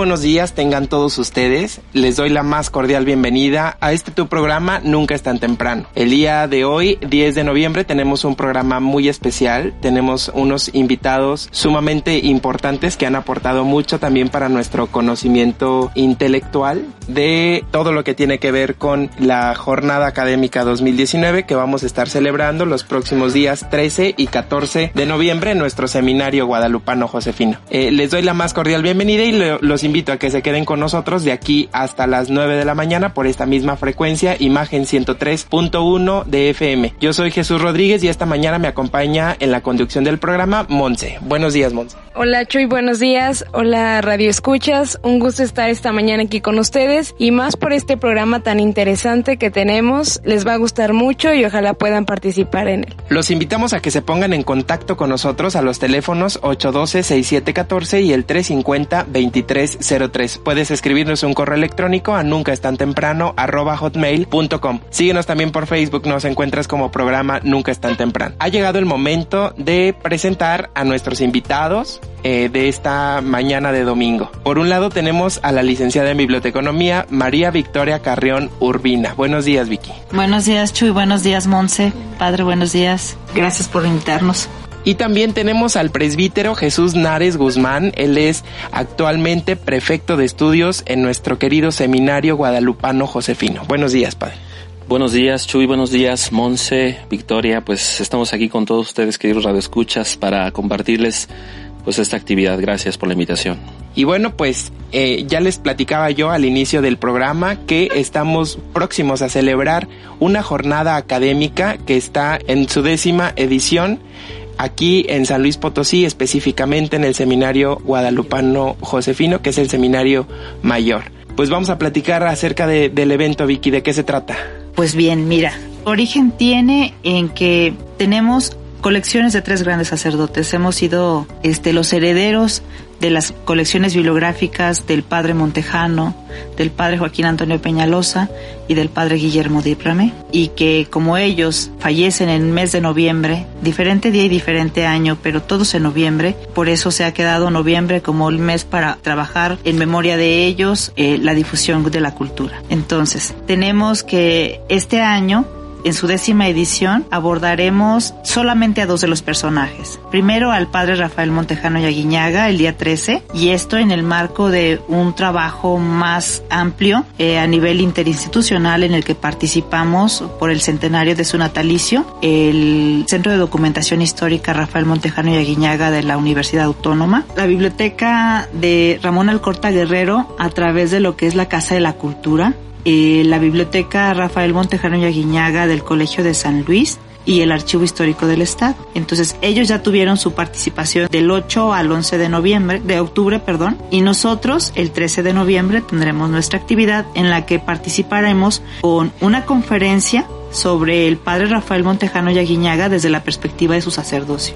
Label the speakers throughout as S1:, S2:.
S1: Buenos días tengan todos ustedes. Les doy la más cordial bienvenida a este tu programa Nunca es tan temprano. El día de hoy, 10 de noviembre, tenemos un programa muy especial. Tenemos unos invitados sumamente importantes que han aportado mucho también para nuestro conocimiento intelectual de todo lo que tiene que ver con la jornada académica 2019 que vamos a estar celebrando los próximos días 13 y 14 de noviembre en nuestro seminario guadalupano Josefino. Eh, les doy la más cordial bienvenida y lo- los a que se queden con nosotros de aquí hasta las 9 de la mañana por esta misma frecuencia, imagen 103.1 de FM. Yo soy Jesús Rodríguez y esta mañana me acompaña en la conducción del programa Monse. Buenos días, Monse.
S2: Hola Chuy, buenos días. Hola Radio Escuchas. Un gusto estar esta mañana aquí con ustedes y más por este programa tan interesante que tenemos. Les va a gustar mucho y ojalá puedan participar en él.
S1: Los invitamos a que se pongan en contacto con nosotros a los teléfonos 812-6714 y el 350-2303. Puedes escribirnos un correo electrónico a nunca es tan temprano hotmail.com. Síguenos también por Facebook, nos encuentras como programa Nunca es tan temprano. Ha llegado el momento de presentar a nuestros invitados eh, de esta mañana de domingo. Por un lado tenemos a la licenciada en biblioteconomía María Victoria Carrión Urbina. Buenos días, Vicky.
S3: Buenos días, Chuy. Buenos días, Monse. Padre, buenos días. Gracias por invitarnos.
S1: Y también tenemos al presbítero Jesús Nares Guzmán. Él es actualmente prefecto de estudios en nuestro querido seminario guadalupano Josefino. Buenos días, padre.
S4: Buenos días, Chuy. Buenos días, Monse, Victoria. Pues estamos aquí con todos ustedes, queridos radioescuchas, para compartirles pues esta actividad. Gracias por la invitación.
S1: Y bueno, pues eh, ya les platicaba yo al inicio del programa que estamos próximos a celebrar una jornada académica que está en su décima edición aquí en San Luis Potosí, específicamente en el seminario guadalupano Josefino, que es el seminario mayor. Pues vamos a platicar acerca de- del evento, Vicky, ¿de qué se trata?
S3: Pues bien, mira, origen tiene en que tenemos colecciones de tres grandes sacerdotes. Hemos sido este, los herederos de las colecciones bibliográficas del padre Montejano, del padre Joaquín Antonio Peñalosa y del padre Guillermo Díprame, y que como ellos fallecen en el mes de noviembre, diferente día y diferente año, pero todos en noviembre, por eso se ha quedado noviembre como el mes para trabajar en memoria de ellos eh, la difusión de la cultura. Entonces, tenemos que este año en su décima edición abordaremos solamente a dos de los personajes. Primero al padre Rafael Montejano Yaguiñaga el día 13 y esto en el marco de un trabajo más amplio eh, a nivel interinstitucional en el que participamos por el centenario de su natalicio, el Centro de Documentación Histórica Rafael Montejano Yaguiñaga de la Universidad Autónoma, la biblioteca de Ramón Alcorta Guerrero a través de lo que es la Casa de la Cultura, eh, la biblioteca Rafael Montejano y del Colegio de San Luis y el Archivo Histórico del Estado. Entonces, ellos ya tuvieron su participación del 8 al 11 de noviembre, de octubre, perdón, y nosotros el 13 de noviembre tendremos nuestra actividad en la que participaremos con una conferencia sobre el padre Rafael Montejano y Aguiñaga desde la perspectiva de su sacerdocio.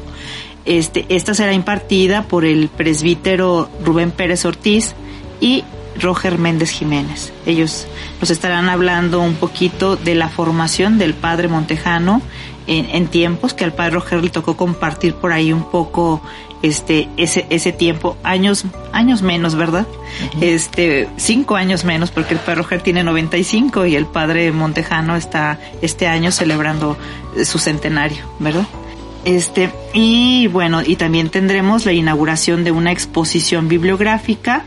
S3: Este, esta será impartida por el presbítero Rubén Pérez Ortiz y Roger Méndez Jiménez. Ellos nos estarán hablando un poquito de la formación del padre Montejano en, en tiempos que al padre Roger le tocó compartir por ahí un poco este ese ese tiempo. Años años menos verdad este cinco años menos porque el padre Roger tiene 95 y el padre Montejano está este año celebrando su centenario verdad Este, y bueno, y también tendremos la inauguración de una exposición bibliográfica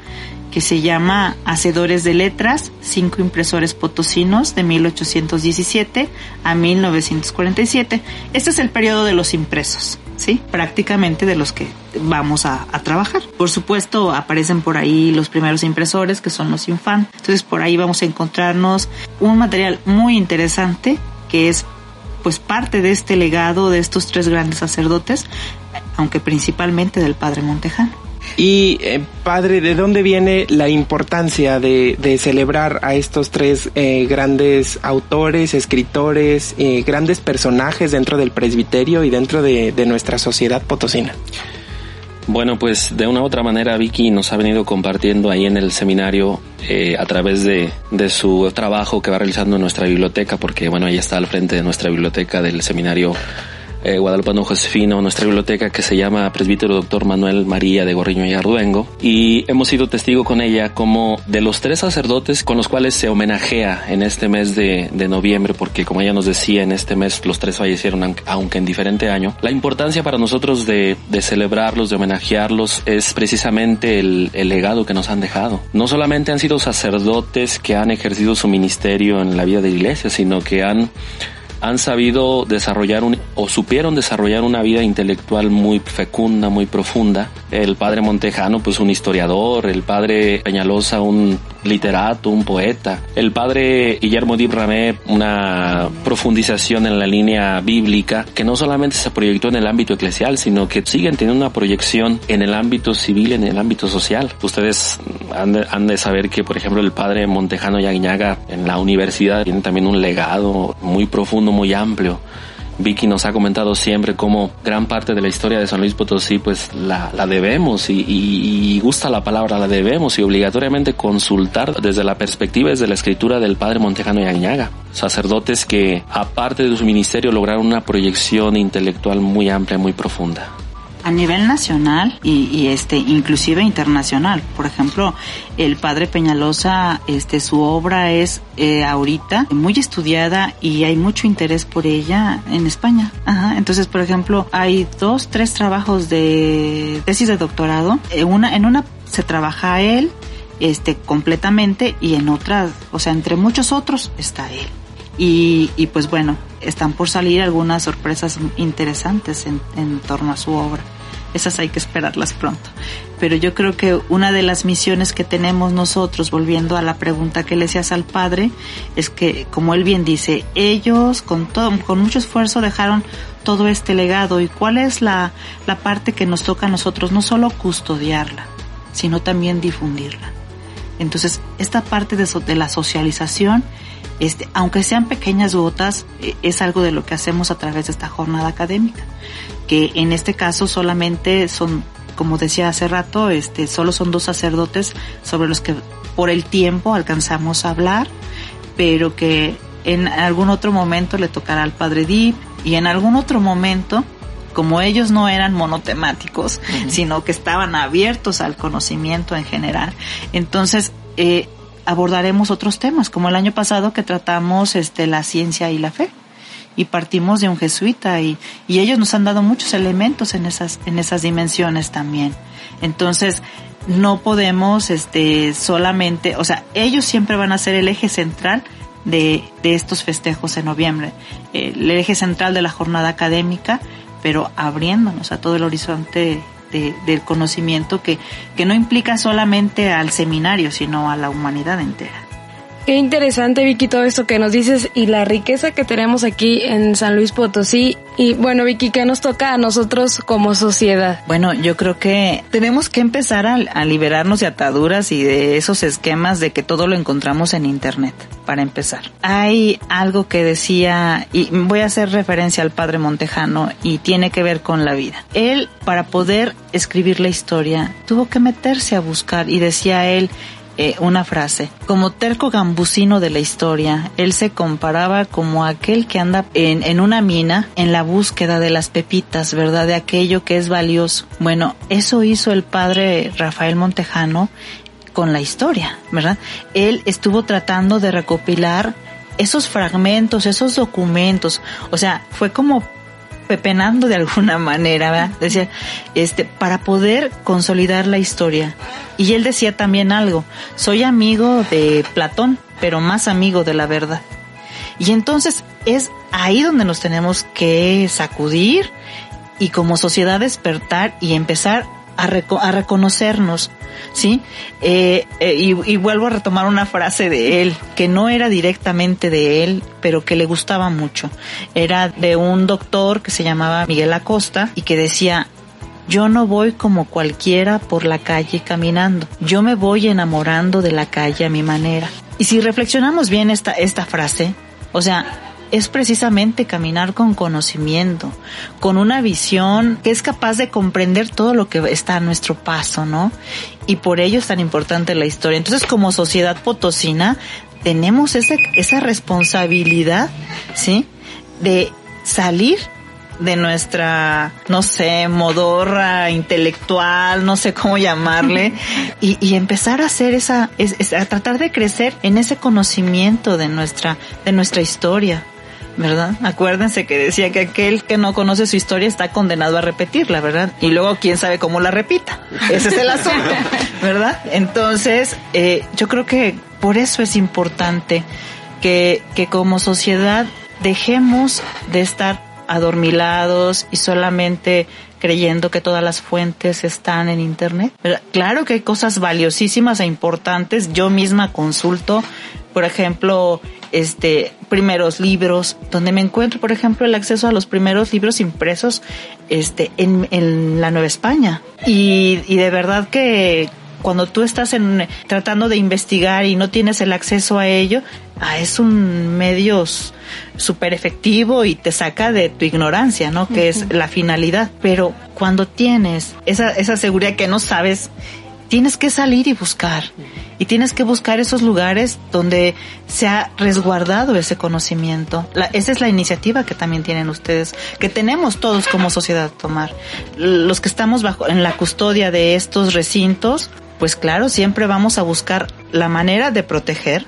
S3: que se llama Hacedores de Letras, cinco impresores potosinos de 1817 a 1947. Este es el periodo de los impresos, ¿sí? Prácticamente de los que vamos a, a, trabajar. Por supuesto, aparecen por ahí los primeros impresores, que son los Infant. Entonces, por ahí vamos a encontrarnos un material muy interesante que es pues parte de este legado de estos tres grandes sacerdotes, aunque principalmente del padre Montejano.
S1: Y eh, padre, ¿de dónde viene la importancia de, de celebrar a estos tres eh, grandes autores, escritores, eh, grandes personajes dentro del presbiterio y dentro de, nuestra sociedad potosina?
S4: Bueno, pues de una u otra manera Vicky nos ha venido compartiendo ahí en el seminario eh, a través de, de, su trabajo que va realizando en nuestra biblioteca, porque bueno, ella está al frente de nuestra biblioteca del seminario eh, Guadalupano Josefino, nuestra biblioteca que se llama Presbítero Doctor Manuel María de Gorriño y Arduengo. Y hemos sido testigo con ella como de los tres sacerdotes con los cuales se homenajea en este mes de, noviembre, porque como ella nos decía, en este mes los tres fallecieron, aunque en diferente año. La importancia para nosotros de, de celebrarlos, de homenajearlos, es precisamente el, el legado que nos han dejado. No solamente han sido sacerdotes que han ejercido su ministerio en la vida de la iglesia, sino que han han sabido desarrollar un, o supieron desarrollar una vida intelectual muy fecunda, muy profunda. El padre Montejano, pues un historiador, el padre Peñalosa, un literato, un poeta. El padre Guillermo Dib Ramé, una profundización en la línea bíblica que no solamente se proyectó en el ámbito eclesial, sino que siguen teniendo una proyección en el ámbito civil, en el ámbito social. Ustedes han de, saber que, por ejemplo, el padre Montejano Yaguiñaga en la universidad tiene también un legado muy profundo muy amplio. Vicky nos ha comentado siempre cómo gran parte de la historia de San Luis Potosí pues la, la debemos y, y, gusta la palabra la debemos y obligatoriamente consultar desde la perspectiva desde la escritura del padre Montejano y Añaga. Sacerdotes que aparte de su ministerio lograron una proyección intelectual muy amplia, muy profunda
S3: a nivel nacional y, y, este inclusive internacional. Por ejemplo, el padre Peñalosa, este su obra es eh, ahorita muy estudiada y hay mucho interés por ella en España. Ajá. Entonces, por ejemplo, hay dos, tres trabajos de tesis de doctorado. En una, en una se trabaja él este completamente y en otras, o sea, entre muchos otros está él. Y, y pues bueno, están por salir algunas sorpresas interesantes en, en torno a su obra esas hay que esperarlas pronto. Pero yo creo que una de las misiones que tenemos nosotros, volviendo a la pregunta que le hacías al padre, es que, como él bien dice, ellos con todo, con mucho esfuerzo dejaron todo este legado y cuál es la, la parte que nos toca a nosotros, no solo custodiarla, sino también difundirla. Entonces, esta parte de, so, de la socialización este, aunque sean pequeñas gotas, es algo de lo que hacemos a través de esta jornada académica, que en este caso solamente son, como decía hace rato, este, solo son dos sacerdotes sobre los que por el tiempo alcanzamos a hablar, pero que en algún otro momento le tocará al padre Dip y en algún otro momento como ellos no eran monotemáticos, uh -huh. sino que estaban abiertos al conocimiento en general. Entonces, eh, abordaremos otros temas, como el año pasado que tratamos este, la ciencia y la fe. Y partimos de un jesuita y, y ellos nos han dado muchos elementos en esas, en esas dimensiones también. Entonces, no podemos este, solamente, o sea, ellos siempre van a ser el eje central de, de estos festejos en noviembre, el eje central de la jornada académica, pero abriéndonos a todo el horizonte de, del conocimiento que, que no implica solamente al seminario, sino a la humanidad entera.
S2: Qué interesante, Vicky, todo esto que nos dices y la riqueza que tenemos aquí en San Luis Potosí. Y bueno, Vicky, ¿qué nos toca a nosotros como sociedad?
S3: Bueno, yo creo que tenemos que empezar a, liberarnos de ataduras y de esos esquemas de que todo lo encontramos en Internet, para empezar. Hay algo que decía, y voy a hacer referencia al padre Montejano, y tiene que ver con la vida. Él, para poder escribir la historia, tuvo que meterse a buscar, y decía él, eh, una frase. Como terco gambusino de la historia, él se comparaba como aquel que anda en, en, una mina en la búsqueda de las pepitas, ¿verdad? De aquello que es valioso. Bueno, eso hizo el padre Rafael Montejano con la historia, ¿verdad? Él estuvo tratando de recopilar esos fragmentos, esos documentos. O sea, fue como pepenando de alguna manera, ¿verdad? Decía, este, para poder consolidar la historia. Y él decía también algo, soy amigo de Platón, pero más amigo de la verdad. Y entonces es ahí donde nos tenemos que sacudir y como sociedad despertar y empezar a, a reconocernos, ¿sí? Eh, eh, y, y, vuelvo a retomar una frase de él, que no era directamente de él, pero que le gustaba mucho. Era de un doctor que se llamaba Miguel Acosta y que decía, yo no voy como cualquiera por la calle caminando, yo me voy enamorando de la calle a mi manera. Y si reflexionamos bien esta, esta frase, o sea, es precisamente caminar con conocimiento, con una visión que es capaz de comprender todo lo que está a nuestro paso, ¿no? Y por ello es tan importante la historia. Entonces, como sociedad potosina, tenemos esa, esa responsabilidad, ¿sí? De salir de nuestra, no sé, modorra intelectual, no sé cómo llamarle, y, y empezar a hacer esa, es, es, a tratar de crecer en ese conocimiento de nuestra, de nuestra historia. ¿Verdad? Acuérdense que decía que aquel que no conoce su historia está condenado a repetirla, ¿verdad? Y luego quién sabe cómo la repita. Ese es el asunto, ¿verdad? Entonces, eh, yo creo que por eso es importante que, que como sociedad dejemos de estar adormilados y solamente creyendo que todas las fuentes están en internet. Claro que hay cosas valiosísimas e importantes. Yo misma consulto, por ejemplo, este primeros libros, donde me encuentro, por ejemplo, el acceso a los primeros libros impresos este en, en la Nueva España. Y, y de verdad que cuando tú estás en, tratando de investigar y no tienes el acceso a ello, ah, es un medio súper efectivo y te saca de tu ignorancia, ¿no? Que uh -huh. es la finalidad. Pero cuando tienes esa, esa seguridad que no sabes, tienes que salir y buscar. Y tienes que buscar esos lugares donde se ha resguardado ese conocimiento. La, esa es la iniciativa que también tienen ustedes, que tenemos todos como sociedad tomar. Los que estamos bajo, en la custodia de estos recintos, pues claro, siempre vamos a buscar la manera de proteger,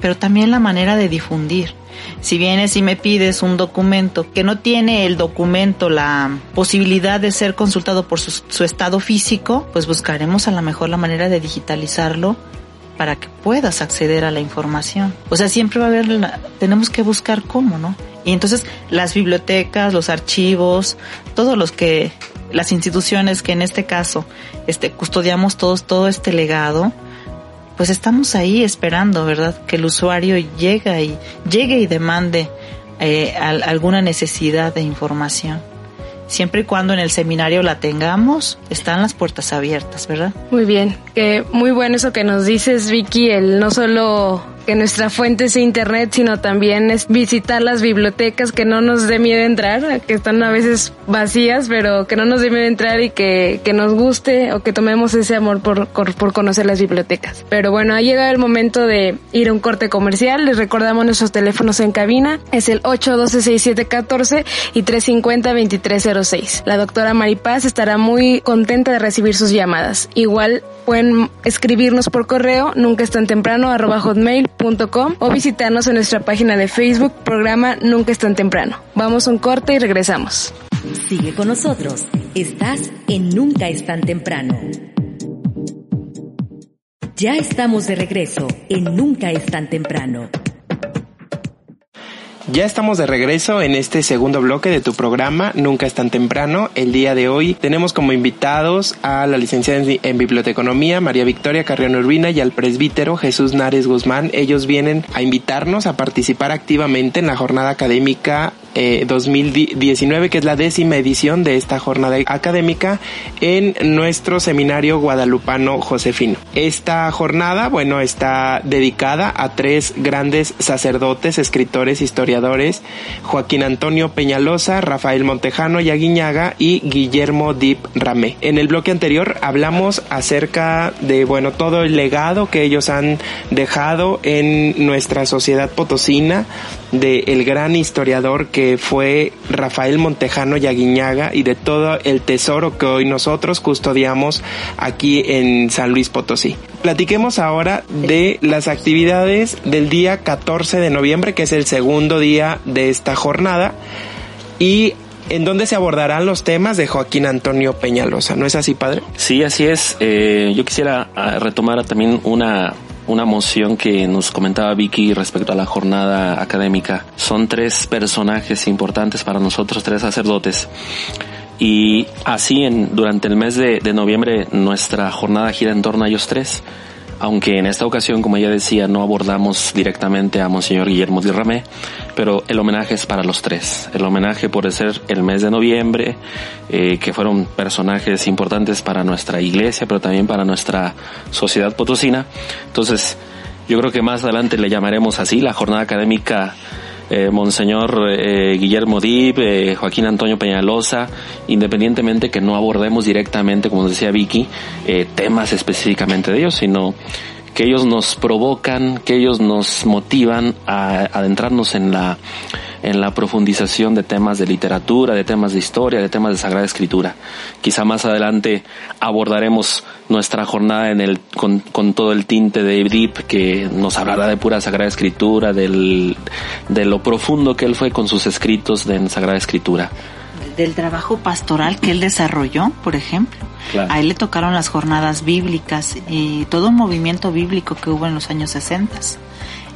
S3: pero también la manera de difundir. Si vienes y me pides un documento que no tiene el documento la posibilidad de ser consultado por su, estado físico, pues buscaremos a lo mejor la manera de digitalizarlo para que puedas acceder a la información. O sea, siempre va a haber, la, tenemos que buscar cómo, ¿no? Y entonces las bibliotecas, los archivos, todos los que, las instituciones que en este caso, este, custodiamos todos, todo este legado, pues estamos ahí esperando, ¿verdad? Que el usuario llegue y, llegue y demande eh, alguna necesidad de información. Siempre y cuando en el seminario la tengamos, están las puertas abiertas, ¿verdad?
S2: Muy bien, que muy bueno eso que nos dices, Vicky, el no solo que nuestra fuente sea internet, sino también es visitar las bibliotecas, que no nos dé miedo entrar, que están a veces vacías, pero que no nos dé miedo entrar y que, que nos guste o que tomemos ese amor por, por conocer las bibliotecas. Pero bueno, ha llegado el momento de ir a un corte comercial. Les recordamos nuestros teléfonos en cabina. Es el 812-6714 y 350-2306. La doctora Maripaz estará muy contenta de recibir sus llamadas. Igual pueden escribirnos por correo nunca es tan temprano arroba o visitarnos en nuestra página de Facebook programa Nunca es tan temprano. Vamos a un corte y regresamos.
S5: Sigue con nosotros. Estás en Nunca es tan temprano. Ya estamos de regreso en Nunca es tan temprano.
S1: Ya estamos de regreso en este segundo bloque de tu programa Nunca es tan temprano. El día de hoy tenemos como invitados a la licenciada en Biblioteconomía María Victoria Carrión Urbina y al presbítero Jesús Nares Guzmán. Ellos vienen a invitarnos a participar activamente en la jornada académica eh, 2019, que es la décima edición de esta jornada académica en nuestro seminario guadalupano Josefino. Esta jornada, bueno, está dedicada a tres grandes sacerdotes, escritores, historiadores, Joaquín Antonio Peñalosa, Rafael Montejano Yaguiñaga y Guillermo Dip Ramé. En el bloque anterior hablamos acerca de, bueno, todo el legado que ellos han dejado en nuestra sociedad potosina, de el gran historiador que fue Rafael Montejano Yaguiñaga y de todo el tesoro que hoy nosotros custodiamos aquí en San Luis Potosí. Platiquemos ahora de las actividades del día 14 de noviembre, que es el segundo día de esta jornada. Y en donde se abordarán los temas de Joaquín Antonio Peñalosa. ¿No es así, padre?
S4: Sí, así es. Eh, yo quisiera ah, retomar también una una moción que nos comentaba Vicky respecto a la jornada académica. Son tres personajes importantes para nosotros, tres sacerdotes. Y así en, durante el mes de, de noviembre nuestra jornada gira en torno a ellos tres aunque en esta ocasión, como ya decía, no abordamos directamente a Monseñor Guillermo de Ramé, pero el homenaje es para los tres. El homenaje por ser el mes de noviembre, eh, que fueron personajes importantes para nuestra iglesia, pero también para nuestra sociedad potosina. Entonces, yo creo que más adelante le llamaremos así, la jornada académica eh, Monseñor eh, Guillermo Dib, eh, Joaquín Antonio Peñalosa, independientemente que no abordemos directamente, como decía Vicky, eh, temas específicamente de ellos, sino que ellos nos provocan, que ellos nos motivan a adentrarnos en la en la profundización de temas de literatura, de temas de historia, de temas de Sagrada Escritura. Quizá más adelante abordaremos nuestra jornada en el, con, todo el tinte de Edip que nos hablará de pura Sagrada Escritura, de lo profundo que él fue con sus escritos de Sagrada Escritura
S3: del trabajo pastoral que él desarrolló, por ejemplo. Claro. A él le tocaron las jornadas bíblicas y todo un movimiento bíblico que hubo en los años 60.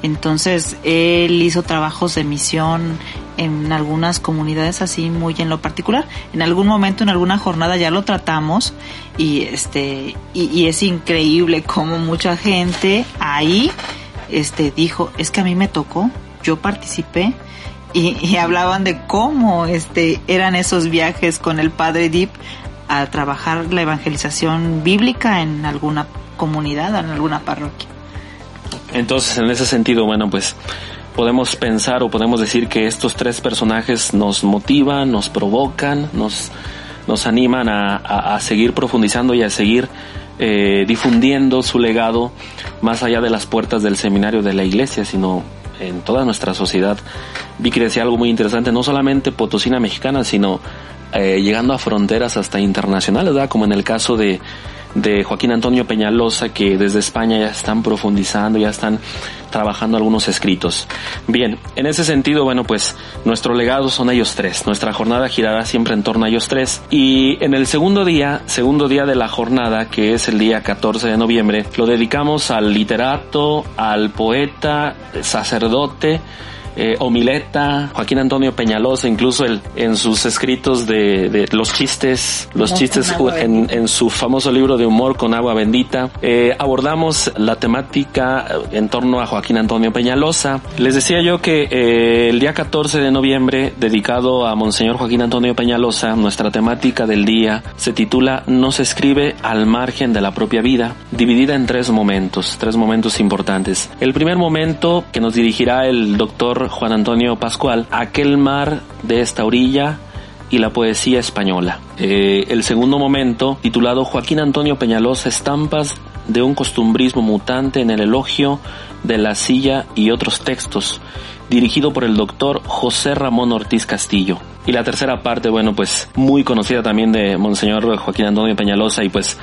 S3: Entonces, él hizo trabajos de misión en algunas comunidades así muy en lo particular. En algún momento, en alguna jornada ya lo tratamos y este, y, y es increíble cómo mucha gente ahí, este, dijo, es que a mí me tocó, yo participé y, hablaban de cómo, este, eran esos viajes con el padre Deep a trabajar la evangelización bíblica en alguna comunidad, en alguna parroquia.
S4: Entonces, en ese sentido, bueno, pues podemos pensar o podemos decir que estos tres personajes nos motivan, nos provocan, nos, nos animan a, a, a seguir profundizando y a seguir eh, difundiendo su legado más allá de las puertas del seminario de la iglesia, sino en toda nuestra sociedad. Vi que decía algo muy interesante, no solamente potosina mexicana, sino eh, llegando a fronteras hasta internacionales, ¿verdad? Como en el caso de, de Joaquín Antonio Peñalosa, que desde España ya están profundizando, ya están trabajando algunos escritos. Bien, en ese sentido, bueno, pues nuestro legado son ellos tres. Nuestra jornada girará siempre en torno a ellos tres. Y en el segundo día, segundo día de la jornada, que es el día 14 de noviembre, lo dedicamos al literato, al poeta, sacerdote, eh, Omileta, Joaquín Antonio Peñalosa, incluso el, en sus escritos de, de los chistes, los chistes en, en, su famoso libro de humor con agua bendita, eh, abordamos la temática en torno a Joaquín Antonio Peñalosa. Les decía yo que eh, el día 14 de noviembre, dedicado a Monseñor Joaquín Antonio Peñalosa, nuestra temática del día se titula No se escribe al margen de la propia vida, dividida en tres momentos, tres momentos importantes. El primer momento que nos dirigirá el doctor Juan Antonio Pascual, aquel mar de esta orilla y la poesía española. Eh, el segundo momento, titulado Joaquín Antonio Peñalosa, estampas de un costumbrismo mutante en el elogio de la silla y otros textos, dirigido por el doctor José Ramón Ortiz Castillo. Y la tercera parte, bueno, pues muy conocida también de Monseñor Joaquín Antonio Peñalosa y pues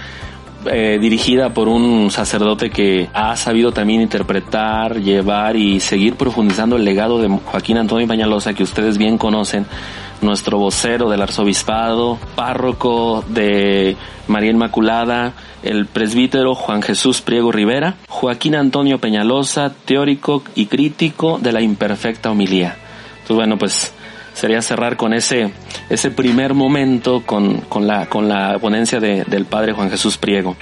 S4: eh, dirigida por un sacerdote que ha sabido también interpretar, llevar y seguir profundizando el legado de Joaquín Antonio Peñalosa que ustedes bien conocen, nuestro vocero del arzobispado, párroco de María Inmaculada, el presbítero Juan Jesús Priego Rivera, Joaquín Antonio Peñalosa, teórico y crítico de la imperfecta homilía. Entonces, bueno, pues sería cerrar con ese, ese primer momento con, con, la, con la ponencia de, del padre Juan Jesús Priego.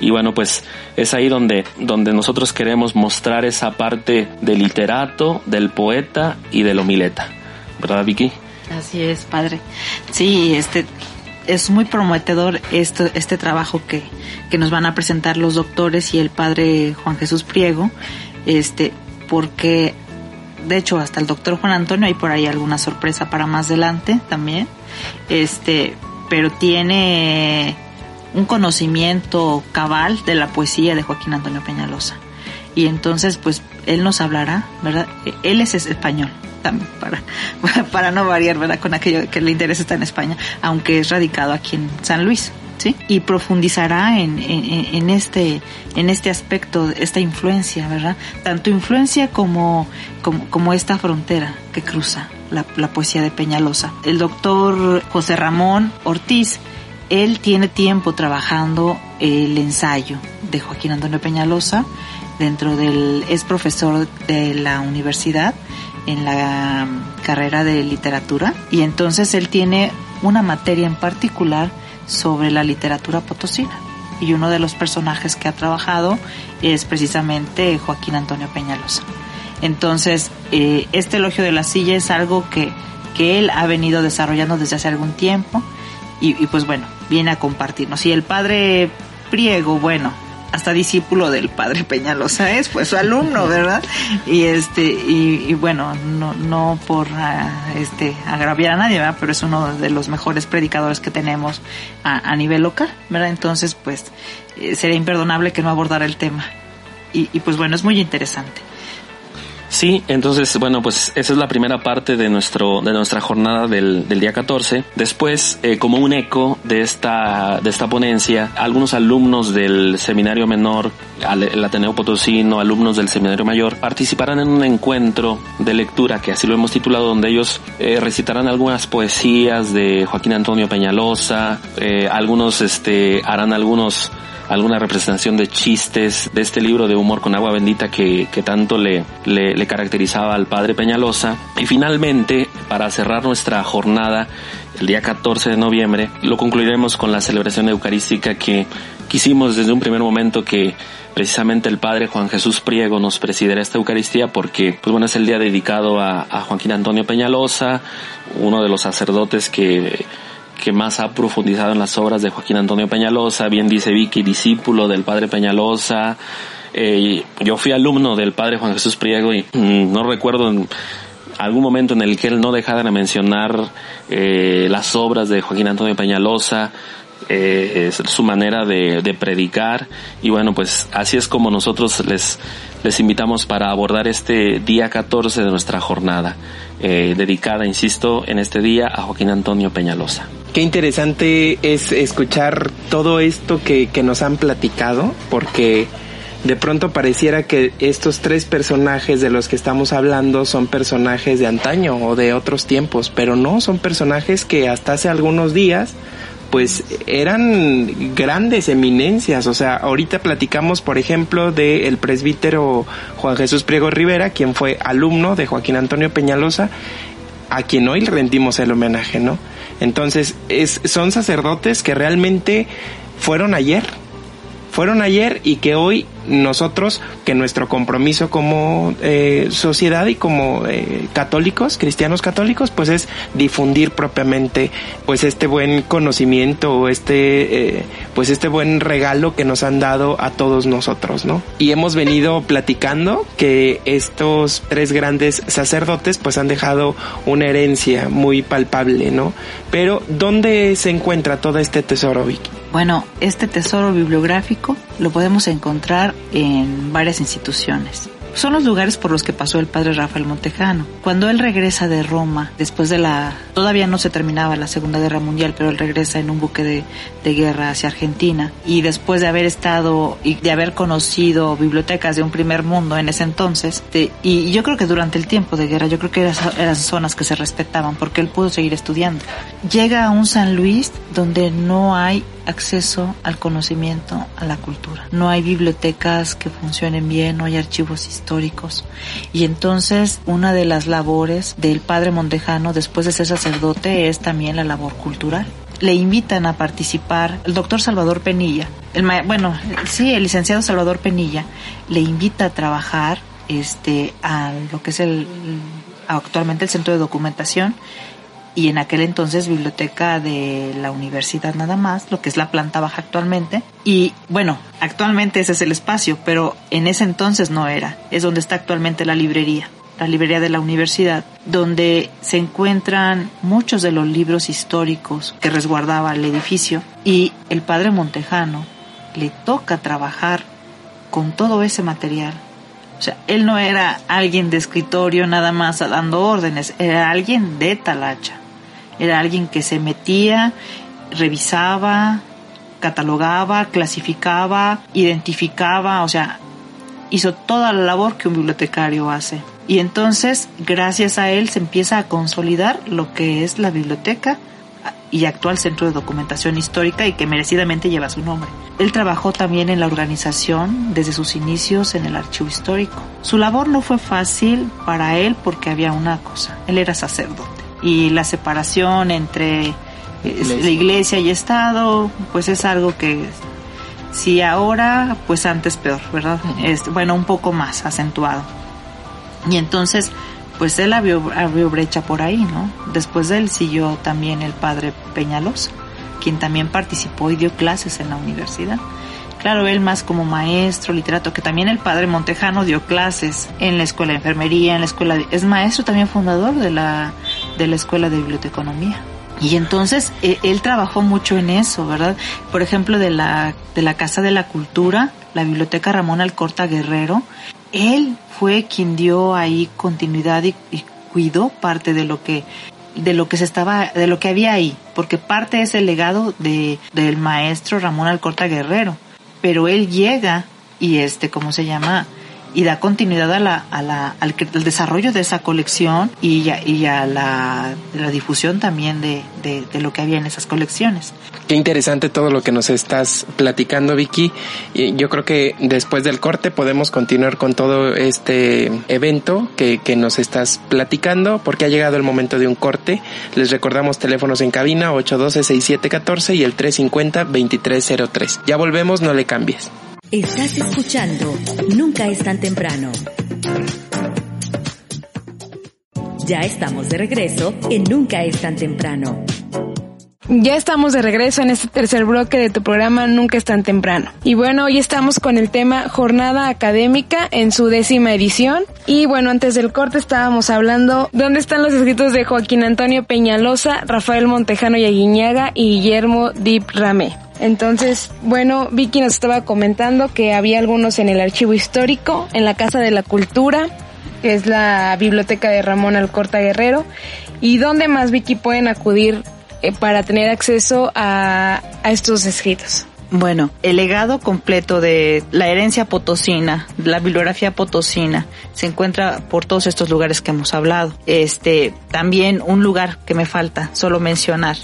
S4: Y bueno, pues es ahí donde, donde nosotros queremos mostrar esa parte del literato, del poeta y del homileta. ¿Verdad, Vicky?
S3: Así es, padre. Sí, este es muy prometedor esto, este trabajo que, que nos van a presentar los doctores y el padre Juan Jesús Priego, este, porque de hecho hasta el doctor Juan Antonio hay por ahí alguna sorpresa para más adelante también. Este pero tiene un conocimiento cabal de la poesía de Joaquín Antonio Peñalosa. Y entonces pues él nos hablará verdad él es español también para para no variar verdad con aquello que le interesa está en España aunque es radicado aquí en San Luis ¿Sí? y profundizará en, este en este aspecto esta influencia verdad tanto influencia como como, como esta frontera que cruza la, la poesía de Peñalosa. El doctor José Ramón Ortiz, él tiene tiempo trabajando el ensayo de Joaquín Antonio Peñalosa dentro del es profesor de la universidad en la carrera de literatura y entonces él tiene una materia en particular sobre la literatura potosina y uno de los personajes que ha trabajado es precisamente Joaquín Antonio Peñalosa. Entonces, eh, este elogio de la silla es algo que, que él ha venido desarrollando desde hace algún tiempo y, y pues bueno, viene a compartirnos. Y el padre Priego, bueno, hasta discípulo del padre Peñalosa es, pues su alumno, ¿verdad? Y este, y, y bueno, no, no por uh, este agraviar a nadie, ¿verdad? Pero es uno de los mejores predicadores que tenemos a, a nivel local, ¿verdad? Entonces, pues, eh, sería imperdonable que no abordara el tema. Y, y pues bueno, es muy interesante.
S4: Sí, entonces, bueno, pues esa es la primera parte de nuestro de nuestra jornada del, del día 14. Después, eh, como un eco de esta de esta ponencia, algunos alumnos del seminario menor, el Ateneo Potosino, alumnos del seminario mayor, participarán en un encuentro de lectura que así lo hemos titulado, donde ellos eh, recitarán algunas poesías de Joaquín Antonio Peñalosa, eh, algunos este harán algunos alguna representación de chistes de este libro de humor con agua bendita que, que tanto le, le, caracterizaba al padre Peñalosa. Y finalmente, para cerrar nuestra jornada, el día 14 de noviembre, lo concluiremos con la celebración eucarística que quisimos desde un primer momento que precisamente el padre Juan Jesús Priego nos presidiera esta Eucaristía porque, pues bueno, es el día dedicado a, a Joaquín Antonio Peñalosa, uno de los sacerdotes que que más ha profundizado en las obras de Joaquín Antonio Peñalosa, bien dice Vicky, discípulo del padre Peñalosa. Eh, yo fui alumno del padre Juan Jesús Priego y mmm, no recuerdo en algún momento en el que él no dejara de mencionar eh, las obras de Joaquín Antonio Peñalosa, eh, su manera de, predicar y bueno pues así es como nosotros les les invitamos para abordar este día 14 de nuestra jornada eh, dedicada insisto en este día a Joaquín Antonio Peñalosa.
S1: Qué interesante es escuchar todo esto que, que nos han platicado, porque de pronto pareciera que estos tres personajes de los que estamos hablando son personajes de antaño o de otros tiempos, pero no, son personajes que hasta hace algunos días pues eran grandes eminencias, o sea, ahorita platicamos, por ejemplo, del el presbítero Juan Jesús Priego Rivera, quien fue alumno de Joaquín Antonio Peñalosa, a quien hoy rendimos el homenaje, ¿no? Entonces, es, son sacerdotes que realmente fueron ayer, fueron ayer y que hoy nosotros, que nuestro compromiso como eh, sociedad y como eh, católicos, cristianos católicos, pues es difundir propiamente pues este buen conocimiento o este eh, pues este buen regalo que nos han dado a todos nosotros, ¿no? Y hemos venido platicando que estos tres grandes sacerdotes pues han dejado una herencia muy palpable, ¿no? Pero ¿dónde se encuentra todo este tesoro, Vicky?
S3: Bueno, este tesoro bibliográfico lo podemos encontrar en varias instituciones. Son los lugares por los que pasó el padre Rafael Montejano. Cuando él regresa de Roma, después de la... Todavía no se terminaba la Segunda Guerra Mundial, pero él regresa en un buque de, de guerra hacia Argentina. Y después de haber estado y de haber conocido bibliotecas de un primer mundo en ese entonces, y yo creo que durante el tiempo de guerra, yo creo que eran, eran zonas que se respetaban porque él pudo seguir estudiando. Llega a un San Luis donde no hay acceso al conocimiento, a la cultura. No hay bibliotecas que funcionen bien, no hay archivos históricos. Y entonces una de las labores del padre Montejano después de ser sacerdote es también la labor cultural. Le invitan a participar el doctor Salvador Penilla, el, bueno, sí, el licenciado Salvador Penilla, le invita a trabajar este, a lo que es el, actualmente el centro de documentación y en aquel entonces biblioteca de la universidad nada más, lo que es la planta baja actualmente. Y bueno, actualmente ese es el espacio, pero en ese entonces no era. Es donde está actualmente la librería, la librería de la universidad, donde se encuentran muchos de los libros históricos que resguardaba el edificio y el padre Montejano le toca trabajar con todo ese material o sea, él no era alguien de escritorio nada más dando órdenes, era alguien de talacha. Era alguien que se metía, revisaba, catalogaba, clasificaba, identificaba, o sea, hizo toda la labor que un bibliotecario hace. Y entonces, gracias a él, se empieza a consolidar lo que es la biblioteca y actual Centro de Documentación Histórica y que merecidamente lleva su nombre. Él trabajó también en la organización desde sus inicios en el archivo histórico. Su labor no fue fácil para él porque había una cosa, él era sacerdote y la separación entre eh, la iglesia y Estado pues es algo que si ahora pues antes peor, ¿verdad? Es, bueno, un poco más acentuado. Y entonces pues él abrió, brecha por ahí, ¿no? Después de él siguió también el padre Peñalosa, quien también participó y dio clases en la universidad. Claro, él más como maestro, literato, que también el padre Montejano dio clases en la escuela de enfermería, en la escuela de, es maestro también fundador de la, de la escuela de biblioteconomía. Y entonces e, él trabajó mucho en eso, ¿verdad? Por ejemplo, de la, de la Casa de la Cultura, la Biblioteca Ramón Alcorta Guerrero, él fue quien dio ahí continuidad y, cuidó parte de lo que de lo que se estaba, de lo que había ahí, porque parte es el legado de, del maestro Ramón Alcorta Guerrero, pero él llega y este, ¿cómo se llama? Y da continuidad a la, a la, al, desarrollo de esa colección y, a, y a la, la difusión también de, de, lo que había en esas colecciones.
S1: Qué interesante todo lo que nos estás platicando, Vicky. Yo creo que después del corte podemos continuar con todo este evento que, que nos estás platicando porque ha llegado el momento de un corte. Les recordamos teléfonos en cabina 812-6714 y el 350-2303. Ya volvemos, no le cambies.
S5: Estás escuchando Nunca es tan temprano. Ya estamos de regreso en Nunca es tan temprano.
S2: Ya estamos de regreso en este tercer bloque de tu programa Nunca es tan temprano. Y bueno, hoy estamos con el tema Jornada Académica en su décima edición. Y bueno, antes del corte estábamos hablando dónde están los escritos de Joaquín Antonio Peñalosa, Rafael Montejano y y Guillermo Dip Ramé. Entonces, bueno, Vicky nos estaba comentando que había algunos en el archivo histórico, en la Casa de la Cultura, que es la biblioteca de Ramón Alcorta Guerrero. ¿Y dónde más, Vicky, pueden acudir eh, para tener acceso a, a estos escritos?
S3: Bueno, el legado completo de la herencia potosina, la bibliografía potosina, se encuentra por todos estos lugares que hemos hablado. Este, también un lugar que me falta solo mencionar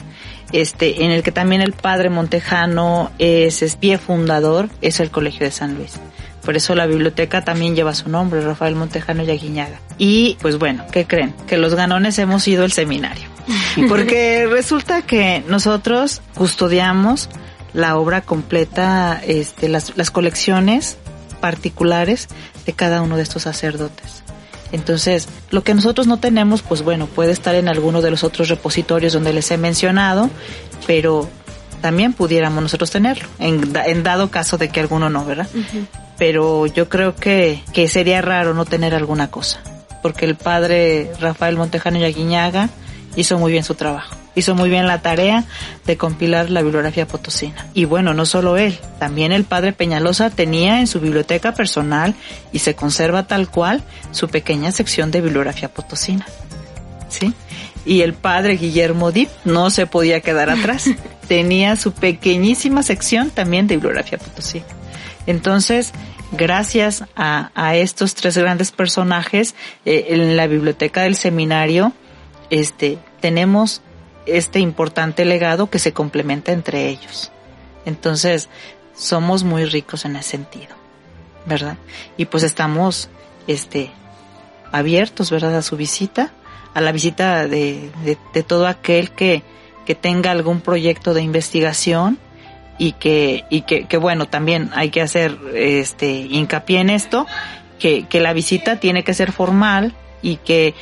S3: este, en el que también el padre Montejano es, es pie fundador, es el Colegio de San Luis. Por eso la biblioteca también lleva su nombre, Rafael Montejano y Aguiñaga. Y pues bueno, ¿qué creen? Que los ganones hemos ido al seminario. Porque resulta que nosotros custodiamos la obra completa, este, las, las colecciones particulares de cada uno de estos sacerdotes. Entonces, lo que nosotros no tenemos, pues bueno, puede estar en alguno de los otros repositorios donde les he mencionado, pero también pudiéramos nosotros tenerlo, en, en dado caso de que alguno no, ¿verdad? Pero yo creo que, que sería raro no tener alguna cosa, porque el padre Rafael Montejano y Aguiñaga hizo muy bien su trabajo hizo muy bien la tarea de compilar la bibliografía potosina. Y bueno, no solo él, también el padre Peñalosa tenía en su biblioteca personal y se conserva tal cual su pequeña sección de bibliografía potosina. ¿Sí? Y el padre Guillermo Dip no se podía quedar atrás. tenía su pequeñísima sección también de bibliografía potosina. Entonces, gracias a, a estos tres grandes personajes, eh, en la biblioteca del seminario, este, tenemos este importante legado que se complementa entre ellos. Entonces, somos muy ricos en ese sentido, ¿verdad? Y pues estamos, este, abiertos, ¿verdad? A su visita, a la visita de, de, todo aquel que, que tenga algún proyecto de investigación y que, y que, que bueno, también hay que hacer, este, hincapié en esto, que, que la visita tiene que ser formal y que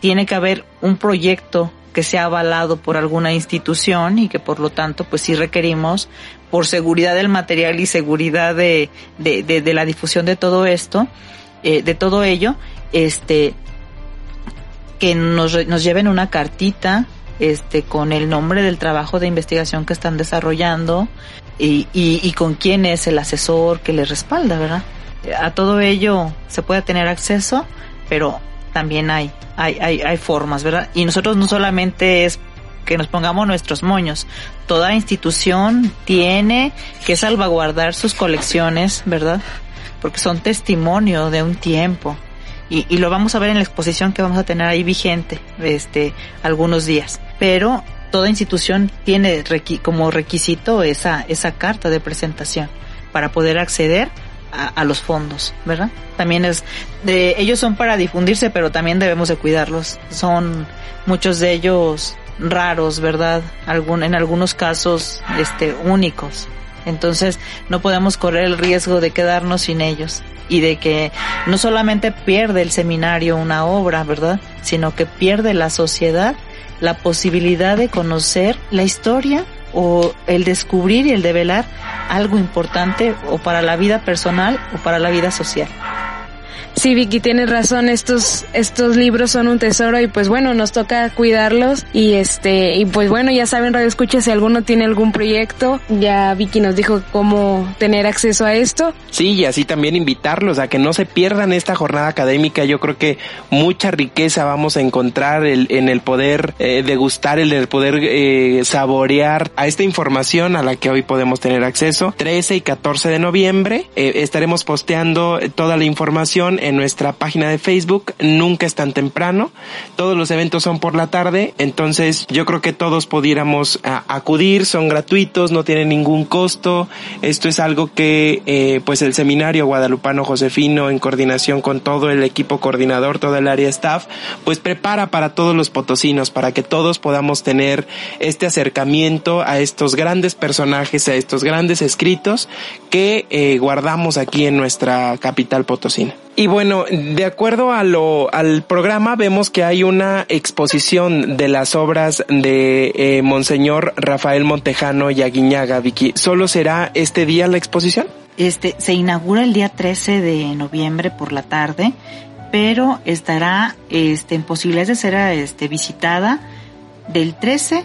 S3: tiene que haber un proyecto que sea avalado por alguna institución y que por lo tanto pues sí requerimos por seguridad del material y seguridad de, de, la difusión de todo esto, eh, de todo ello, este, que nos, nos lleven una cartita, este, con el nombre del trabajo de investigación que están desarrollando y, y, y con quién es el asesor que les respalda, ¿verdad? A todo ello se puede tener acceso, pero también hay, hay, hay, hay formas, ¿verdad? Y nosotros no solamente es que nos pongamos nuestros moños. Toda institución tiene que salvaguardar sus colecciones, ¿verdad? Porque son testimonio de un tiempo. y, y, lo vamos a ver en la exposición que vamos a tener ahí vigente este algunos días pero toda institución tiene como requisito esa esa carta de presentación para poder acceder a, los fondos, ¿verdad? También es de ellos son para difundirse, pero también debemos de cuidarlos. Son muchos de ellos raros, ¿verdad? En algunos casos este únicos. Entonces, no podemos correr el riesgo de quedarnos sin ellos y de que no solamente pierde el seminario una obra, ¿verdad? Sino que pierde la sociedad la posibilidad de conocer la historia o el descubrir y el develar algo importante o para la vida personal o para la vida social.
S2: Sí, Vicky, tienes razón, estos, estos libros son un tesoro y pues bueno, nos toca cuidarlos y este, y pues bueno, ya saben, Radio Escucha, si alguno tiene algún proyecto, ya Vicky nos dijo cómo tener acceso a esto.
S1: Sí, y así también invitarlos a que no se pierdan esta jornada académica, yo creo que mucha riqueza vamos a encontrar el, en el poder eh, degustar, el del poder eh, saborear a esta información a la que hoy podemos tener acceso. 13 y 14 de noviembre eh, estaremos posteando toda la información en nuestra página de Facebook. Nunca es tan temprano. Todos los eventos son por la tarde. Entonces yo creo que todos pudiéramos a, acudir. Son gratuitos, no tienen ningún costo. Esto es algo que eh, pues el seminario guadalupano Josefino en coordinación con todo el equipo coordinador, todo el área staff, pues prepara para todos los potosinos, para que todos podamos tener este acercamiento a estos grandes personajes, a estos grandes escritos que eh, guardamos aquí en nuestra capital potosina. Y bueno, de acuerdo a lo, al programa vemos que hay una exposición de las obras de eh, Monseñor Rafael Montejano y Aguiñaga, Vicky. ¿Solo será este día la exposición?
S3: Este, se inaugura el día 13 de noviembre por la tarde, pero estará este, en posibilidades de ser este, visitada del 13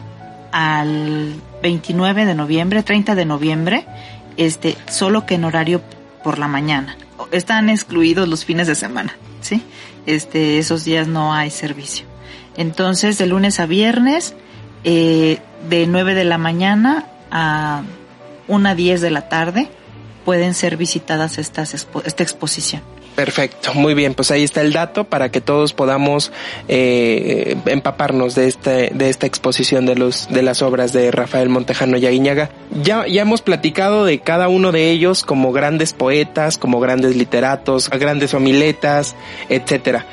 S3: al 29 de noviembre, 30 de noviembre, este, solo que en horario por la mañana están excluidos los fines de semana, ¿sí? Este, esos días no hay servicio. Entonces, de lunes a viernes, eh, de 9 de la mañana a 1 a 10 de la tarde, pueden ser visitadas esta exposición.
S1: Perfecto, muy bien, pues ahí está el dato para que todos podamos eh, empaparnos de este, de esta exposición de los, de las obras de Rafael Montejano y Aguiñaga. Ya, ya hemos platicado de cada uno de ellos como grandes poetas, como grandes literatos, grandes homiletas, etcétera.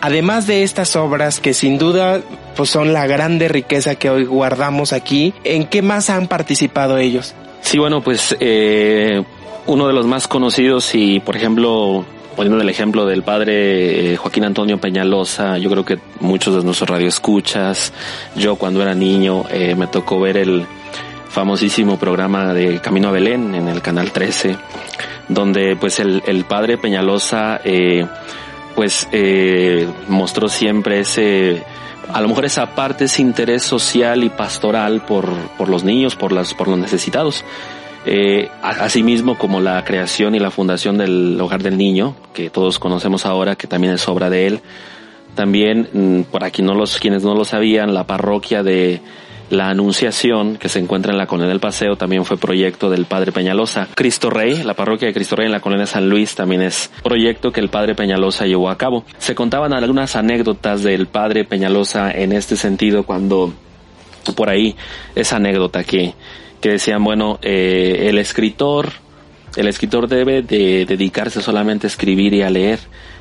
S1: Además de estas obras que sin duda pues son la grande riqueza que hoy guardamos aquí, ¿en qué más han participado ellos?
S4: Sí, bueno, pues eh, uno de los más conocidos y, por ejemplo, poniendo el ejemplo del padre eh, Joaquín Antonio Peñalosa, yo creo que muchos de nuestros radioescuchas, yo cuando era niño eh, me tocó ver el famosísimo programa de Camino a Belén en el canal 13, donde pues el, padre Peñalosa eh, pues eh, mostró siempre ese a lo mejor esa parte, ese interés social y pastoral por, por los niños, por las, por los necesitados. Eh, asimismo como la creación y la fundación del Hogar del Niño, que todos conocemos ahora, que también es obra de él. También, mm, por aquí no los, quienes no lo sabían, la parroquia de la Anunciación, que se encuentra en la colonia del Paseo, también fue proyecto del Padre Peñalosa. Cristo Rey, la parroquia de Cristo Rey en la colonia San Luis, también es proyecto que el Padre Peñalosa llevó a cabo. Se contaban algunas anécdotas del Padre Peñalosa en este sentido cuando por ahí esa anécdota que que decían, bueno, eh, el escritor, el escritor debe de dedicarse solamente a escribir y a leer,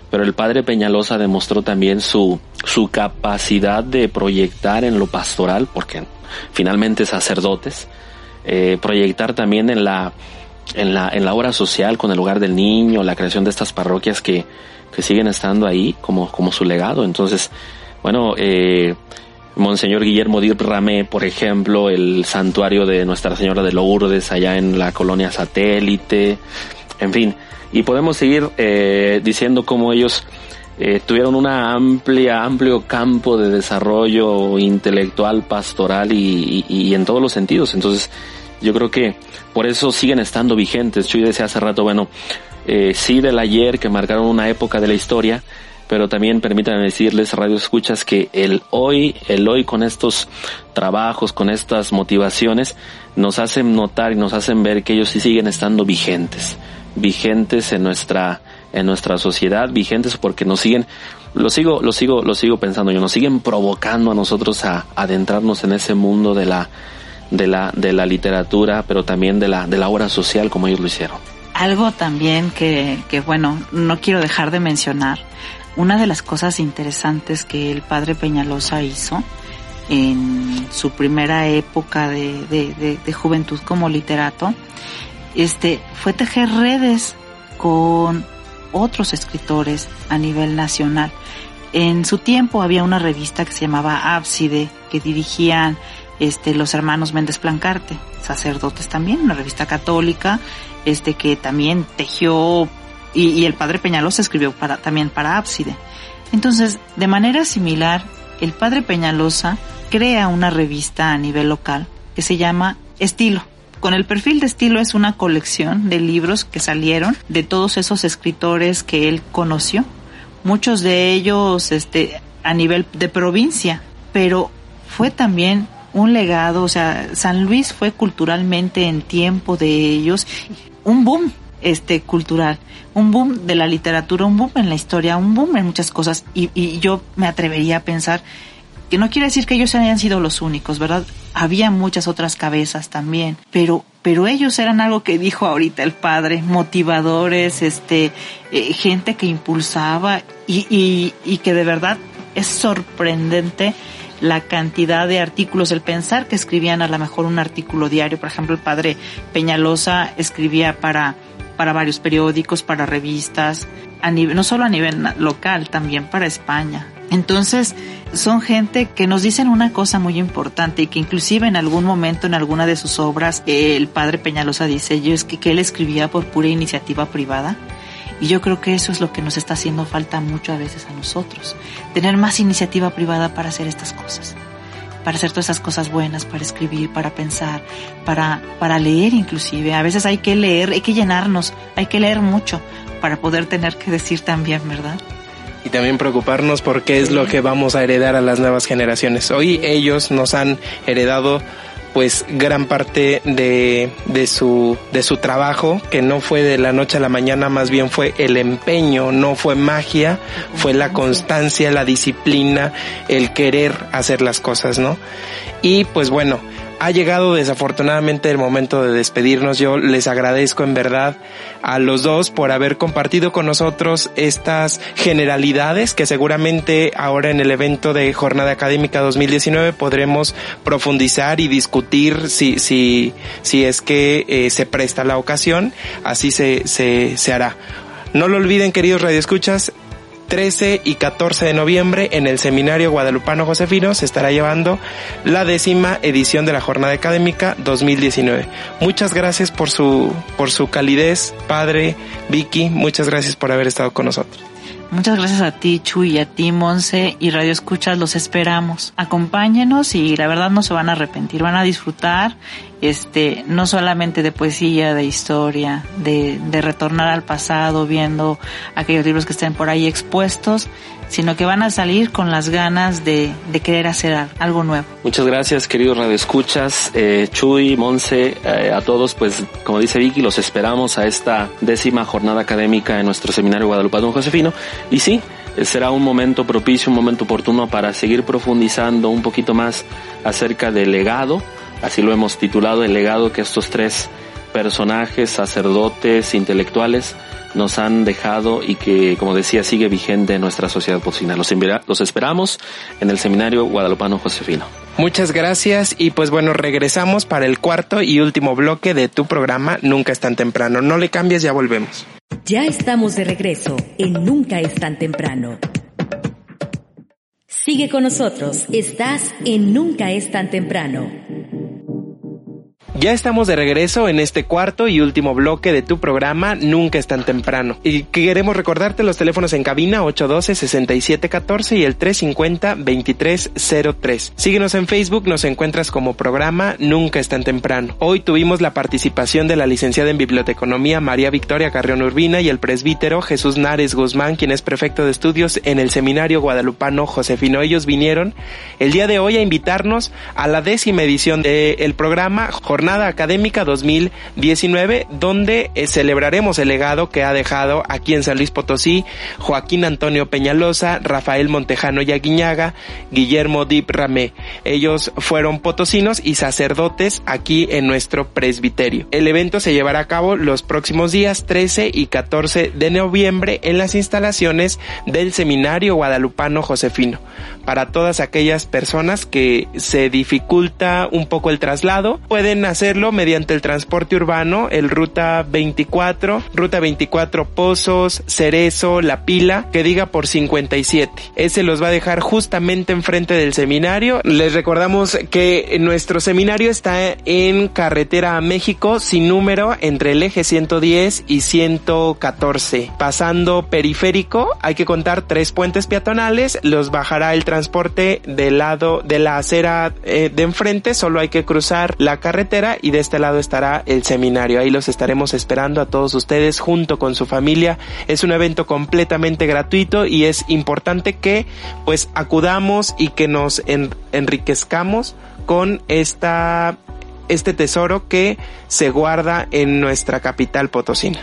S4: pero el padre Peñalosa demostró también su, su capacidad de proyectar en lo pastoral, porque finalmente sacerdotes, eh, proyectar también en la, en la, en la obra social con el lugar del niño, la creación de estas parroquias que, que siguen estando ahí como, como su legado. Entonces, bueno, eh, Monseñor Guillermo Dir Ramé, por ejemplo, el santuario de Nuestra Señora de Lourdes allá en la colonia satélite, en fin, y podemos seguir eh, diciendo cómo ellos eh, tuvieron una amplia, amplio campo de desarrollo intelectual, pastoral y, y, en todos los sentidos. Entonces, yo creo que por eso siguen estando vigentes. Yo decía hace rato, bueno, eh, sí del ayer que marcaron una época de la historia, pero también permítanme decirles, radio escuchas, que el hoy, el hoy con estos trabajos, con estas motivaciones, nos hacen notar y nos hacen ver que ellos sí siguen estando vigentes, vigentes en nuestra, en nuestra sociedad vigentes porque nos siguen lo sigo lo sigo lo sigo pensando yo nos siguen provocando a nosotros a adentrarnos en ese mundo de la de la de la literatura pero también de la de la obra social como ellos lo hicieron.
S3: Algo también que, que bueno no quiero dejar de mencionar una de las cosas interesantes que el padre Peñalosa hizo en su primera época de, de, juventud como literato, este, fue tejer redes con otros escritores a nivel nacional. En su tiempo había una revista que se llamaba Ábside, que dirigían este, los hermanos Méndez Plancarte, sacerdotes también, una revista católica, este, que también tejió, y, el padre Peñalosa escribió para, también para Ábside. Entonces, de manera similar, el padre Peñalosa crea una revista a nivel local que se llama Estilo. Con el perfil de estilo es una colección de libros que salieron de todos esos escritores que él conoció, muchos de ellos este a nivel de provincia, pero fue también un legado, o sea, San Luis fue culturalmente en tiempo de ellos un boom este cultural, un boom de la literatura, un boom en la historia, un boom en muchas cosas. Y, y yo me atrevería a pensar que no quiere decir que ellos hayan sido los únicos, ¿verdad? Había muchas otras cabezas también, pero pero ellos eran algo que dijo ahorita el padre, motivadores, este, eh, gente que impulsaba y, y, y que de verdad es sorprendente la cantidad de artículos, el pensar que escribían a lo mejor un artículo diario, por ejemplo el padre Peñalosa escribía para, para varios periódicos, para revistas, no solo a nivel local, también para España. Entonces, son gente que nos dicen una cosa muy importante y que inclusive en algún momento en alguna de sus obras el padre Peñalosa dice yo es que, que él escribía por pura iniciativa privada y yo creo que eso es lo que nos está haciendo falta mucho a veces a nosotros, tener más iniciativa privada para hacer estas cosas, para hacer todas esas cosas buenas, para escribir, para pensar, para, para leer inclusive. A veces hay que leer, hay que llenarnos, hay que leer mucho para poder tener que decir también, ¿verdad?
S1: y también preocuparnos por qué es lo que vamos a heredar a las nuevas generaciones. Hoy ellos nos han heredado pues gran parte de, de, su, de su trabajo, que no fue de la noche a la mañana, más bien fue el empeño, no fue magia, fue la constancia, la disciplina, el querer hacer las cosas, ¿no? Y pues bueno, ha llegado desafortunadamente el momento de despedirnos. Yo les agradezco en verdad a los dos por haber compartido con nosotros estas generalidades que seguramente ahora en el evento de Jornada Académica 2019 podremos profundizar y discutir si, si, si es que eh, se presta la ocasión. Así se, se, se hará. No lo olviden, queridos radioescuchas, 13 y 14 de noviembre en el Seminario Guadalupano Josefino se estará llevando la décima edición de la Jornada Académica 2019. Muchas gracias por su, por su calidez, padre, Vicky, muchas gracias por haber estado con nosotros.
S3: Muchas gracias a ti, Chuy, y a ti, Monse, y Radio Escuchas, los esperamos. Acompáñenos y la verdad no se van a arrepentir, van a disfrutar, este, no solamente de poesía, de historia, de, de retornar al pasado, viendo aquellos libros que estén por ahí expuestos, sino que van a salir con las ganas de, de querer hacer algo nuevo.
S4: Muchas gracias, queridos radioescuchas, eh, Chuy, Monse, eh, a todos, pues como dice Vicky, los esperamos a esta décima jornada académica en nuestro seminario Guadalupe Don Josefino. Y sí, será un momento propicio, un momento oportuno para seguir profundizando un poquito más acerca del legado, así lo hemos titulado, el legado que estos tres personajes, sacerdotes, intelectuales, nos han dejado y que, como decía, sigue vigente en nuestra sociedad porcina. Los, los esperamos en el seminario Guadalupano Josefino.
S1: Muchas gracias y pues bueno, regresamos para el cuarto y último bloque de tu programa Nunca es tan temprano. No le cambies, ya volvemos.
S5: Ya estamos de regreso en Nunca es tan temprano. Sigue con nosotros, estás en Nunca es tan temprano.
S1: Ya estamos de regreso en este cuarto y último bloque de tu programa Nunca es tan temprano. Y queremos recordarte los teléfonos en cabina 812-6714 y el 350-2303. Síguenos en Facebook, nos encuentras como programa Nunca es tan temprano. Hoy tuvimos la participación de la licenciada en Biblioteconomía María Victoria Carrión Urbina y el presbítero Jesús Nares Guzmán, quien es prefecto de estudios en el Seminario Guadalupano Josefino. Ellos vinieron el día de hoy a invitarnos a la décima edición del programa Jornada jornada académica 2019 donde eh, celebraremos el legado que ha dejado aquí en San Luis Potosí Joaquín Antonio Peñalosa, Rafael Montejano Yaguiñaga, Guillermo Dip Ramé. Ellos fueron potosinos y sacerdotes aquí en nuestro presbiterio. El evento se llevará a cabo los próximos días 13 y 14 de noviembre en las instalaciones del Seminario Guadalupano Josefino. Para todas aquellas personas que se dificulta un poco el traslado, pueden hacerlo mediante el transporte urbano, el Ruta 24, Ruta 24 Pozos, Cerezo, La Pila, que diga por 57. Ese los va a dejar justamente enfrente del seminario. Les recordamos que nuestro seminario está en carretera a México sin número entre el eje 110 y 114. Pasando periférico, hay que contar tres puentes peatonales, los bajará el transporte del lado de la acera eh, de enfrente, solo hay que cruzar la carretera y de este lado estará el seminario. Ahí los estaremos esperando a todos ustedes junto con su familia. Es un evento completamente gratuito y es importante que pues acudamos y que nos enriquezcamos con esta este tesoro que se guarda en nuestra capital potosina.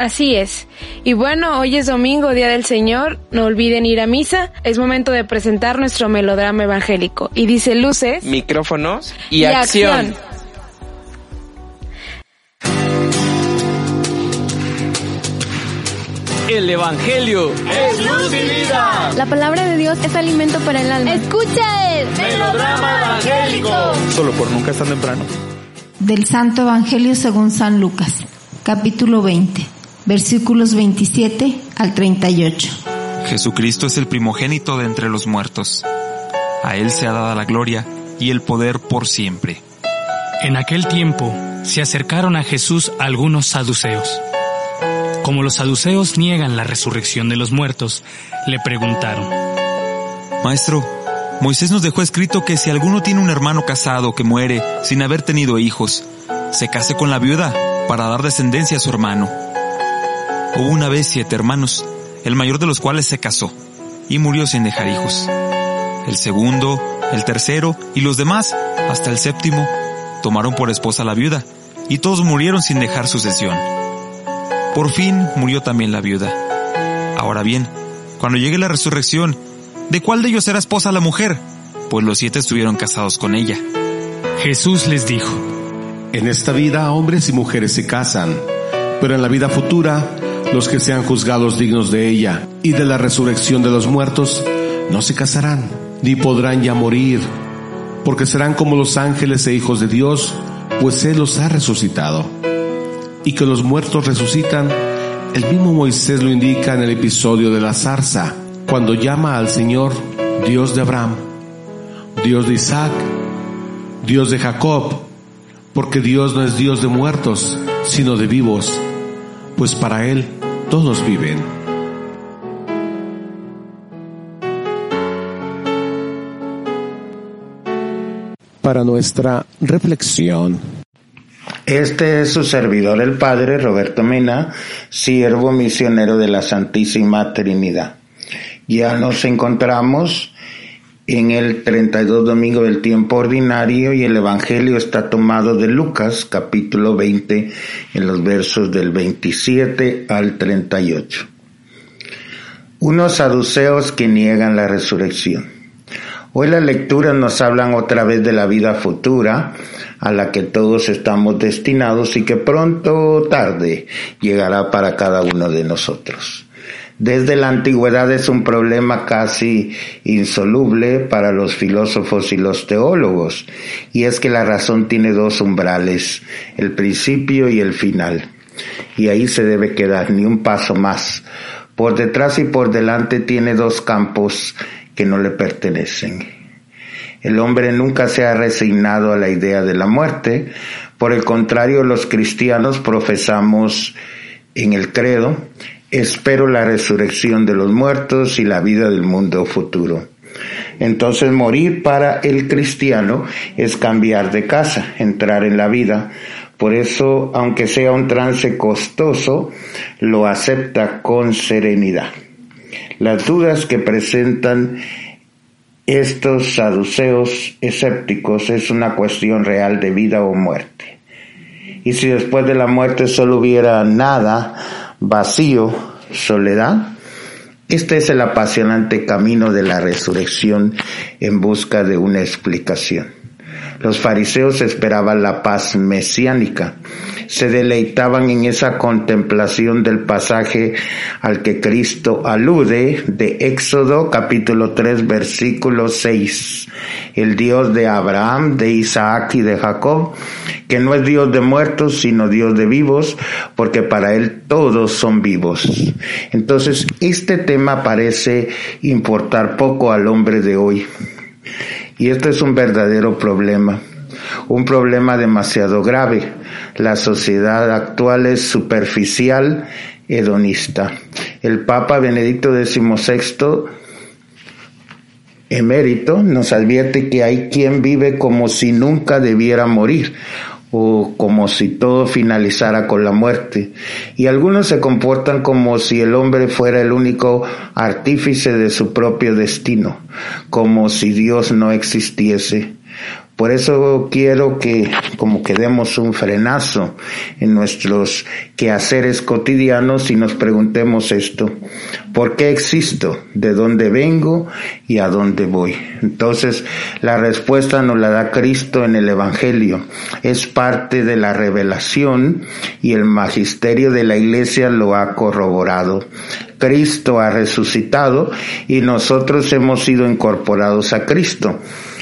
S2: Así es. Y bueno, hoy es domingo, Día del Señor. No olviden ir a misa. Es momento de presentar nuestro melodrama evangélico. Y dice luces,
S1: micrófonos y, acción.
S6: El Evangelio
S7: es luz y vida.
S8: La palabra de Dios es alimento para el alma.
S7: Escucha el melodrama evangélico.
S6: Solo por nunca es tan temprano.
S9: Del Santo Evangelio según San Lucas, capítulo 20, versículos 27 al 38.
S10: Jesucristo es el primogénito de entre los muertos. A Él se ha dado la gloria y el poder por siempre.
S11: En aquel tiempo se acercaron a Jesús algunos saduceos como los saduceos niegan la resurrección de los muertos, le preguntaron,
S10: Maestro, Moisés nos dejó escrito que si alguno tiene un hermano casado que muere sin haber tenido hijos, se case con la viuda para dar descendencia a su hermano. Hubo una vez siete hermanos, el mayor de los cuales se casó y murió sin dejar hijos. El segundo, el tercero y los demás, hasta el séptimo, tomaron por esposa a la viuda y todos murieron sin dejar sucesión. Por fin murió también la viuda. Ahora bien, cuando llegue la resurrección, ¿de cuál de ellos será esposa la mujer? Pues los siete estuvieron casados con ella.
S11: Jesús les dijo,
S12: En esta vida hombres y mujeres se casan, pero en la vida futura, los que sean juzgados dignos de ella y de la resurrección de los muertos, no se casarán, ni podrán ya morir, porque serán como los ángeles e hijos de Dios, pues Él los ha resucitado y que los muertos resucitan, el mismo Moisés lo indica en el episodio de la zarza, cuando llama al Señor Dios de Abraham, Dios de Isaac, Dios de Jacob, porque Dios no es Dios de muertos, sino de vivos, pues para Él todos viven. Para nuestra reflexión,
S13: este es su servidor el Padre Roberto Mena, siervo misionero de la Santísima Trinidad. Ya nos encontramos en el 32 domingo del tiempo ordinario y el Evangelio está tomado de Lucas capítulo 20 en los versos del 27 al 38. Unos saduceos que niegan la resurrección. Hoy las lecturas nos hablan otra vez de la vida futura a la que todos estamos destinados y que pronto o tarde llegará para cada uno de nosotros. Desde la antigüedad es un problema casi insoluble para los filósofos y los teólogos, y es que la razón tiene dos umbrales, el principio y el final, y ahí se debe quedar ni un paso más. Por detrás y por delante tiene dos campos que no le pertenecen. El hombre nunca se ha resignado a la idea de la muerte. Por el contrario, los cristianos profesamos en el credo, espero la resurrección de los muertos y la vida del mundo futuro. Entonces morir para el cristiano es cambiar de casa, entrar en la vida. Por eso, aunque sea un trance costoso, lo acepta con serenidad. Las dudas que presentan estos saduceos escépticos es una cuestión real de vida o muerte. Y si después de la muerte solo hubiera nada, vacío, soledad, este es el apasionante camino de la resurrección en busca de una explicación. Los fariseos esperaban la paz mesiánica, se deleitaban en esa contemplación del pasaje al que Cristo alude de Éxodo capítulo 3 versículo 6. El Dios de Abraham, de Isaac y de Jacob, que no es Dios de muertos, sino Dios de vivos, porque para Él todos son vivos. Entonces, este tema parece importar poco al hombre de hoy. Y esto es un verdadero problema, un problema demasiado grave. La sociedad actual es superficial, hedonista. El Papa Benedicto XVI emérito nos advierte que hay quien vive como si nunca debiera morir o como si todo finalizara con la muerte. Y algunos se comportan como si el hombre fuera el único artífice de su propio destino, como si Dios no existiese. Por eso quiero que como que demos un frenazo en nuestros quehaceres cotidianos y nos preguntemos esto. ¿Por qué existo? ¿De dónde vengo? ¿Y a dónde voy? Entonces, la respuesta nos la da Cristo en el Evangelio. Es parte de la revelación y el magisterio de la iglesia lo ha corroborado. Cristo ha resucitado y nosotros hemos sido incorporados a Cristo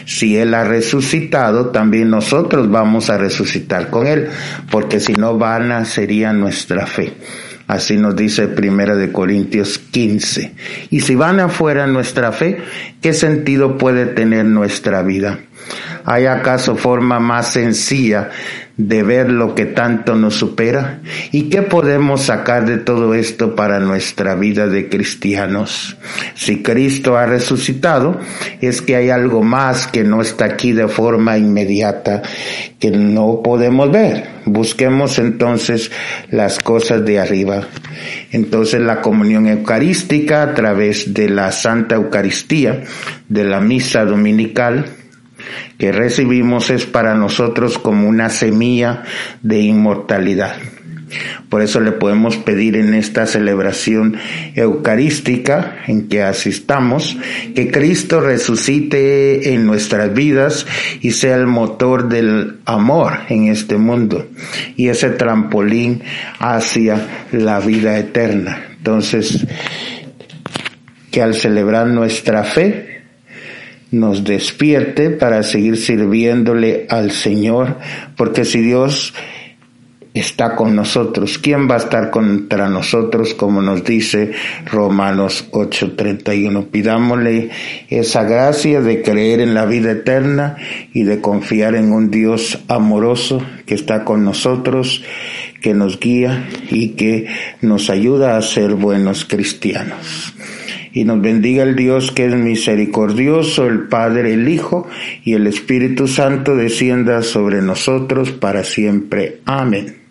S13: si Él ha resucitado, también nosotros vamos a resucitar con Él, porque si no vana sería nuestra fe. Así nos dice Primera de Corintios 15. Y si van afuera nuestra fe, ¿qué sentido puede tener nuestra vida? ¿Hay acaso forma más sencilla de ver lo que tanto nos supera? ¿Y qué podemos sacar de todo esto para nuestra vida de cristianos? Si Cristo ha resucitado, es que hay algo más que no está aquí de forma inmediata, que no podemos ver. Busquemos entonces las cosas de arriba. Entonces la comunión eucarística a través de la Santa Eucaristía, de la misa dominical, que recibimos es para nosotros como una semilla de inmortalidad. Por eso le podemos pedir en esta celebración eucarística en que asistamos que Cristo resucite en nuestras vidas y sea el motor del amor en este mundo y ese trampolín hacia la vida eterna. Entonces, que al celebrar nuestra fe, nos despierte para seguir sirviéndole al Señor, porque si Dios está con nosotros, ¿quién va a estar contra nosotros? Como nos dice Romanos 8:31. Pidámosle esa gracia de creer en la vida eterna y de confiar en un Dios amoroso que está con nosotros, que nos guía y que nos ayuda a ser buenos cristianos y nos bendiga el Dios que es misericordioso, el Padre, el Hijo y el Espíritu Santo descienda sobre nosotros para siempre. Amén.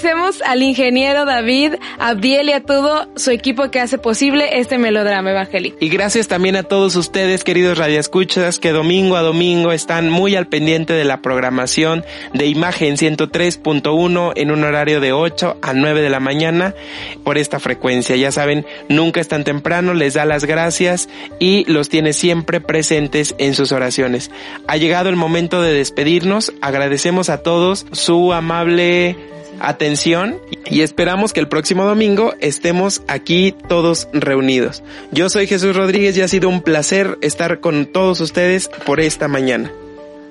S2: Agradecemos al ingeniero David, Abdiel y a todo su equipo que hace posible este melodrama evangélico.
S1: Y gracias también a todos ustedes, queridos radioescuchas, que domingo a domingo están muy al pendiente de la programación de Imagen 103.1 en un horario de 8 a 9 de la mañana por esta frecuencia. Ya saben, nunca es tan temprano, les da las gracias y los tiene siempre presentes en sus oraciones. Ha llegado el momento de despedirnos. Agradecemos a todos su amable atención y esperamos que el próximo domingo estemos aquí todos reunidos. Yo soy Jesús Rodríguez y ha sido un placer estar con todos ustedes por esta mañana.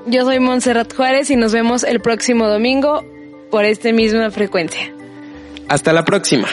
S2: Yo soy Montserrat Juárez y nos vemos el próximo domingo por esta misma frecuencia.
S1: Hasta la próxima.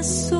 S14: Jesús.